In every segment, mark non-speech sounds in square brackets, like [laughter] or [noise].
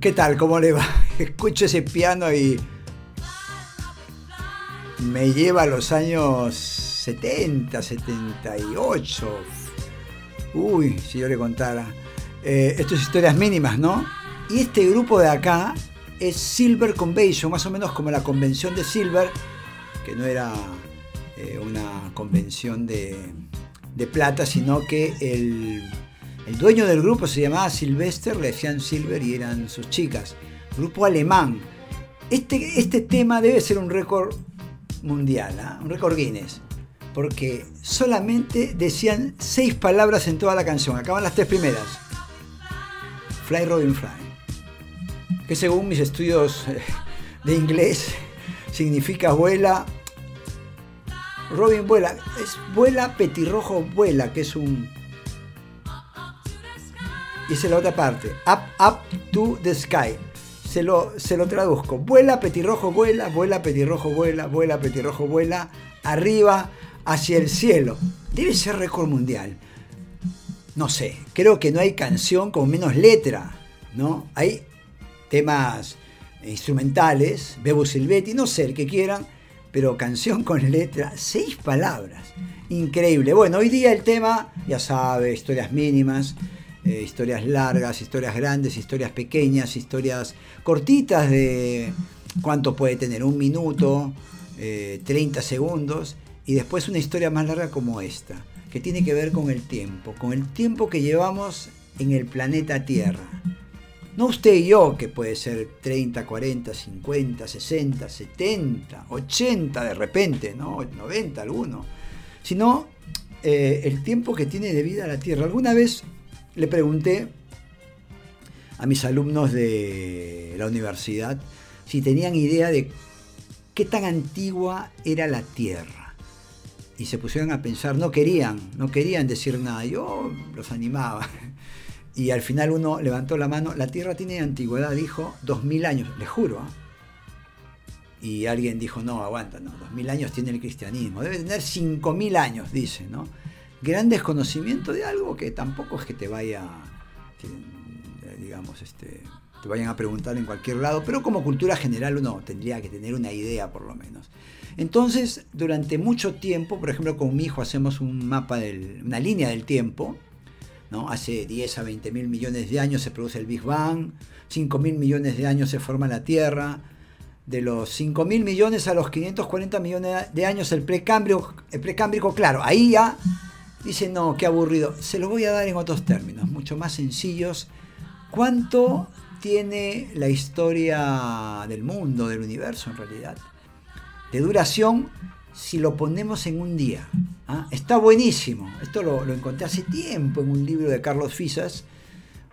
¿Qué tal? ¿Cómo le va? [laughs] Escucho ese piano y me lleva a los años 70, 78. Uy, si yo le contara. Eh, esto es historias mínimas, ¿no? Y este grupo de acá es Silver Convention, más o menos como la convención de Silver, que no era eh, una convención de, de plata, sino que el el dueño del grupo se llamaba Sylvester, le decían Silver y eran sus chicas. Grupo alemán. Este, este tema debe ser un récord mundial, ¿ah? un récord Guinness. Porque solamente decían seis palabras en toda la canción. Acaban las tres primeras. Fly Robin Fly. Que según mis estudios eh, de inglés [laughs] significa vuela. Robin vuela. Es vuela, petirrojo vuela, que es un y la otra parte. Up, up to the sky. Se lo, se lo traduzco. Vuela, petirrojo, vuela, vuela, petirrojo, vuela, vuela, petirrojo, vuela. Arriba, hacia el cielo. Debe ser récord mundial. No sé, creo que no hay canción con menos letra, ¿no? Hay temas instrumentales, Bebo Silvetti, no sé, el que quieran, pero canción con letra, seis palabras. Increíble. Bueno, hoy día el tema, ya sabe, historias mínimas. Eh, historias largas, historias grandes, historias pequeñas, historias cortitas de cuánto puede tener, un minuto, 30 eh, segundos, y después una historia más larga como esta, que tiene que ver con el tiempo, con el tiempo que llevamos en el planeta Tierra. No usted y yo, que puede ser 30, 40, 50, 60, 70, 80 de repente, ¿no? 90 alguno, sino eh, el tiempo que tiene de vida la Tierra. Alguna vez le pregunté a mis alumnos de la universidad si tenían idea de qué tan antigua era la Tierra. Y se pusieron a pensar, no querían, no querían decir nada. Yo los animaba. Y al final uno levantó la mano, la Tierra tiene antigüedad, dijo, dos mil años, le juro. Y alguien dijo, no, aguanta, no, dos mil años tiene el cristianismo, debe tener cinco mil años, dice, ¿no? Gran desconocimiento de algo que tampoco es que te vaya, digamos, este, te vayan a preguntar en cualquier lado, pero como cultura general uno tendría que tener una idea por lo menos. Entonces, durante mucho tiempo, por ejemplo, con mi hijo hacemos un mapa, del, una línea del tiempo, ¿no? Hace 10 a 20 mil millones de años se produce el Big Bang, 5 mil millones de años se forma la Tierra, de los 5 mil millones a los 540 millones de años el precámbrico, el precámbrico, claro, ahí ya Dice, no, qué aburrido. Se lo voy a dar en otros términos, mucho más sencillos. ¿Cuánto tiene la historia del mundo, del universo en realidad? De duración, si lo ponemos en un día. ¿ah? Está buenísimo. Esto lo, encontré hace tiempo en un libro de Carlos Fisas,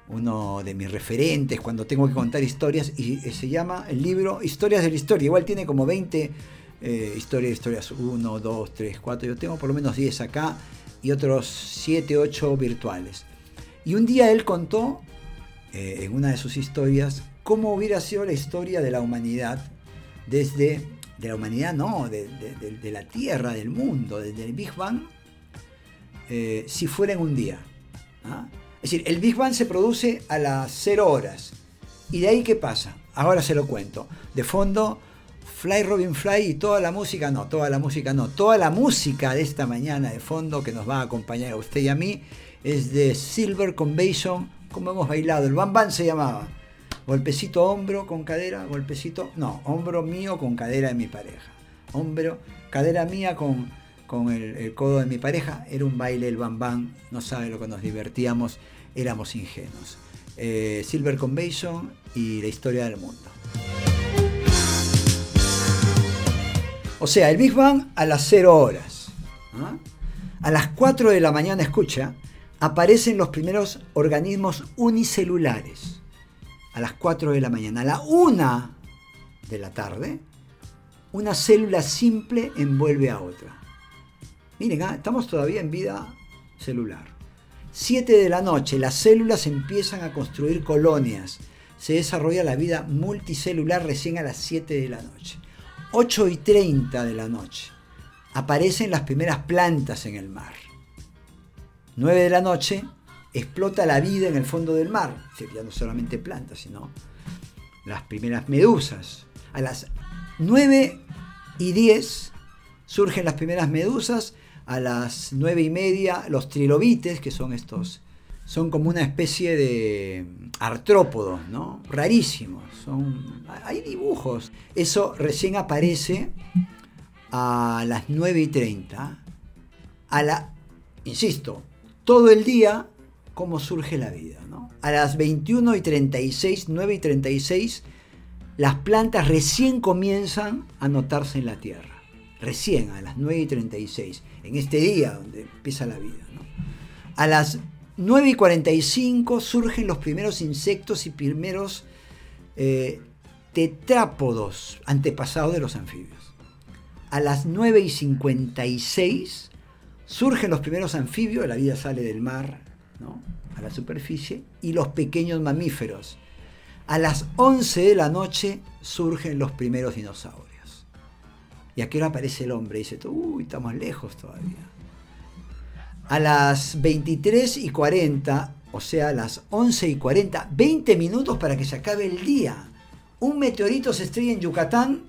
uno de mis referentes cuando tengo que contar historias, y se llama el libro Historias de la Historia. Igual tiene como 20 eh, historias, historias 1, 2, 3, 4. Yo tengo por lo menos 10 acá y otros 7, 8 virtuales. Y un día él contó eh, en una de sus historias cómo hubiera sido la historia de la humanidad desde, de la humanidad no, de, la Tierra, del mundo, desde el Big Bang, eh, si fuera en un día. ¿ah? Es decir, el Big Bang se produce a las 0 horas. ¿Y de ahí qué pasa? Ahora se lo cuento. De fondo Fly Robin Fly y toda la música, no, toda la música no, toda la música de esta mañana de fondo que nos va a acompañar a usted y a mí es de Silver Convention, como hemos bailado, el Bam Bam se llamaba. Golpecito hombro con cadera, golpecito, no, hombro mío con cadera de mi pareja. Hombro, cadera mía con, con el, codo de mi pareja, era un baile, el Bam Bam, no sabe lo que nos divertíamos, éramos ingenuos. Eh, Silver Convention y la historia del mundo. O sea, el Big Bang a las 0 horas. ¿ah? A las 4 de la mañana, escucha, aparecen los primeros organismos unicelulares. A las 4 de la mañana. A la 1 de la tarde, una célula simple envuelve a otra. Miren, ¿ah? estamos todavía en vida celular. 7 de la noche, las células empiezan a construir colonias. Se desarrolla la vida multicelular recién a las 7 de la noche. 8 y 30 de la noche, aparecen las primeras plantas en el mar. 9 de la noche, explota la vida en el fondo del mar, ya no solamente plantas, sino las primeras medusas. A las 9 y 10 surgen las primeras medusas. A las 9 y media los trilobites, que son estos, son como una especie de artrópodos, ¿no? Rarísimos. Son, hay dibujos. Eso recién aparece a las 9 y 30. A la, insisto, todo el día cómo surge la vida. ¿no? A las 21 y 36, 9 y 36, las plantas recién comienzan a notarse en la tierra. Recién, a las 9 y 36, en este día donde empieza la vida. ¿no? A las 9 y 45 surgen los primeros insectos y primeros eh, tetrápodos antepasados de los anfibios. A las 9 y 56 surgen los primeros anfibios, la vida sale del mar, a la superficie, y los pequeños mamíferos. A las 11 de la noche surgen los primeros dinosaurios. Y aquí ahora aparece el hombre y dice, uy, estamos lejos todavía. A las 23 y 40, o sea, a las 11 y 40, 20 minutos para que se acabe el día. Un meteorito se estrella en Yucatán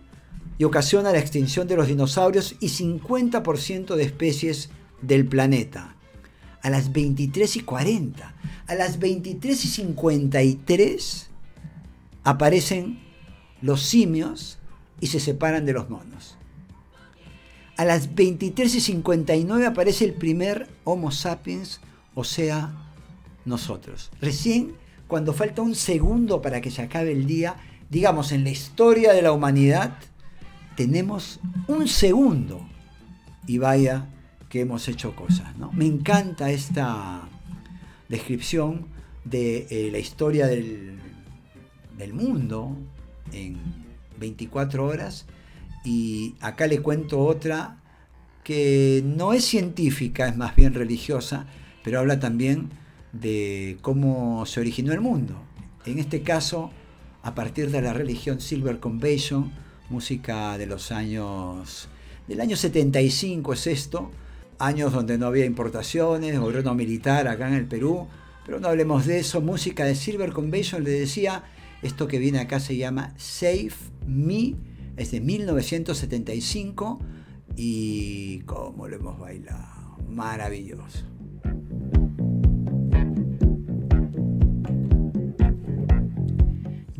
y ocasiona la extinción de los dinosaurios y 50% de especies del planeta a las 23 y 40. A las 23 y 53 aparecen los simios y se separan de los monos. A las 23 y 59 aparece el primer Homo sapiens, o sea, nosotros. Recién, cuando falta un segundo para que se acabe el día, digamos, en la historia de la humanidad, tenemos un segundo. Y vaya que hemos hecho cosas. ¿no? Me encanta esta descripción de eh, la historia del, del mundo en 24 horas y acá le cuento otra que no es científica, es más bien religiosa, pero habla también de cómo se originó el mundo. En este caso, a partir de la religión Silver Convention, música de los años del año 75 es esto, años donde no había importaciones, gobierno militar acá en el Perú, pero no hablemos de eso. Música de Silver Convention le decía, esto que viene acá se llama Save Me, es de 1975 y cómo lo hemos bailado, maravilloso.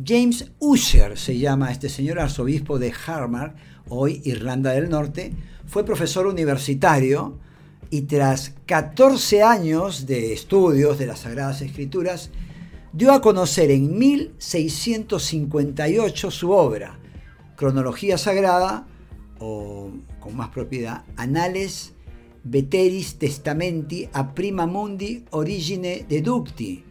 James Usher se llama este señor arzobispo de Harvard, hoy Irlanda del Norte, fue profesor universitario y tras 14 años de estudios de las Sagradas Escrituras, dio a conocer en 1658 su obra, Cronología Sagrada, o con más propiedad, Anales Veteris Testamenti a Prima Mundi Origine Deducti.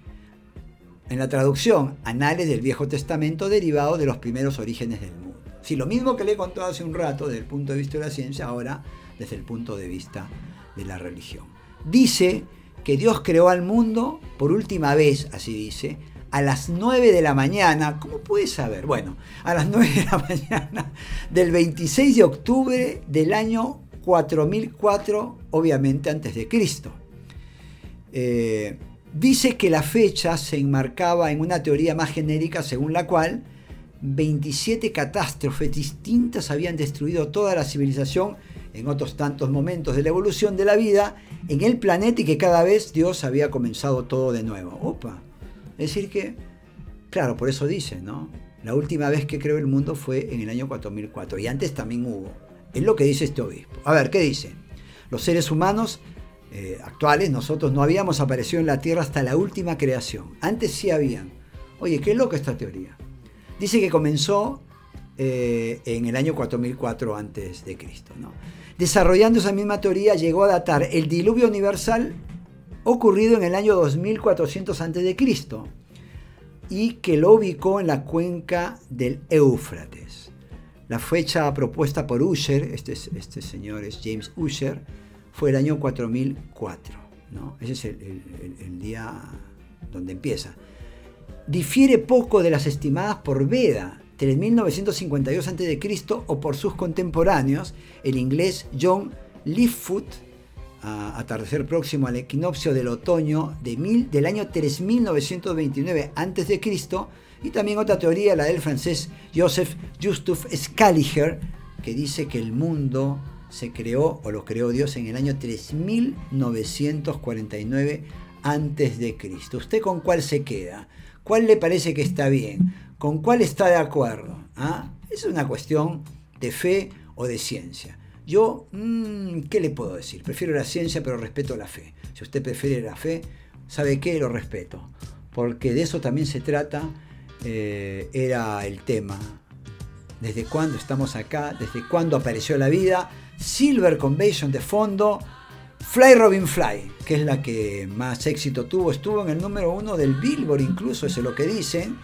En la traducción, Anales del Viejo Testamento derivado de los primeros orígenes del mundo. Si lo mismo que le contó hace un rato desde el punto de vista de la ciencia, ahora desde el punto de vista de la religión. Dice que Dios creó al mundo por última vez, así dice, a las 9 de la mañana. ¿Cómo puede saber? Bueno, a las [laughs] 9 de la mañana del 26 de octubre del año 4004, obviamente antes de Cristo. Eh, dice que la fecha se enmarcaba en una teoría más genérica según la cual 27 catástrofes distintas habían destruido toda la civilización en otros tantos momentos de la evolución de la vida en el planeta y que cada vez Dios había comenzado todo de nuevo. Opa. Es decir que, claro, por eso dice, ¿no? La última vez que creó el mundo fue en el año 4004 y antes también hubo. Es lo que dice este obispo. A ver, ¿qué dice? Los seres humanos eh, actuales, nosotros no habíamos aparecido en la Tierra hasta la última creación. Antes sí habían. Oye, qué loca esta teoría. Dice que comenzó eh, en el año 4004 antes de Cristo. Desarrollando esa misma teoría, llegó a datar el diluvio universal ocurrido en el año 2400 a.C. y que lo ubicó en la cuenca del Éufrates. La fecha propuesta por Usher, este, este señor es James Usher, fue el año 4004. ¿no? Ese es el, día donde empieza. Difiere poco de las estimadas por Veda, 3952 a.C. o por sus contemporáneos, el inglés John Leaffoot a atardecer próximo al equinoccio del otoño de mil, del año 3929 a.C. Y también otra teoría, la del francés Joseph Justus Scaliger, que dice que el mundo se creó o lo creó Dios en el año 3949 a.C. ¿Usted con cuál se queda? ¿Cuál le parece que está bien? ¿Con cuál está de acuerdo? ¿Ah? Es una cuestión de fe o de ciencia. Yo, mm, ¿qué le puedo decir? Prefiero la ciencia, pero respeto la fe. Si usted prefiere la fe, ¿sabe qué? Lo respeto. Porque de eso también se trata, eh, era el tema. ¿Desde cuándo estamos acá? ¿Desde cuándo apareció la vida? Silver Convention de fondo. Fly Robin Fly, que es la que más éxito tuvo, estuvo en el número uno del Billboard, incluso, eso es lo que dicen.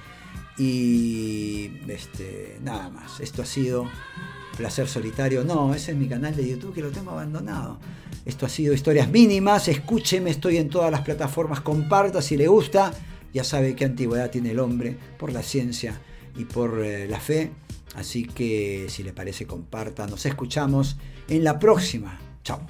Y este, nada más. Esto ha sido Placer Solitario. No, ese es mi canal de YouTube que lo tengo abandonado. Esto ha sido Historias Mínimas. Escúcheme, estoy en todas las plataformas. Comparta si le gusta. Ya sabe qué antigüedad tiene el hombre por la ciencia y por eh, la fe. Así que si le parece, comparta. Nos escuchamos en la próxima. Chao.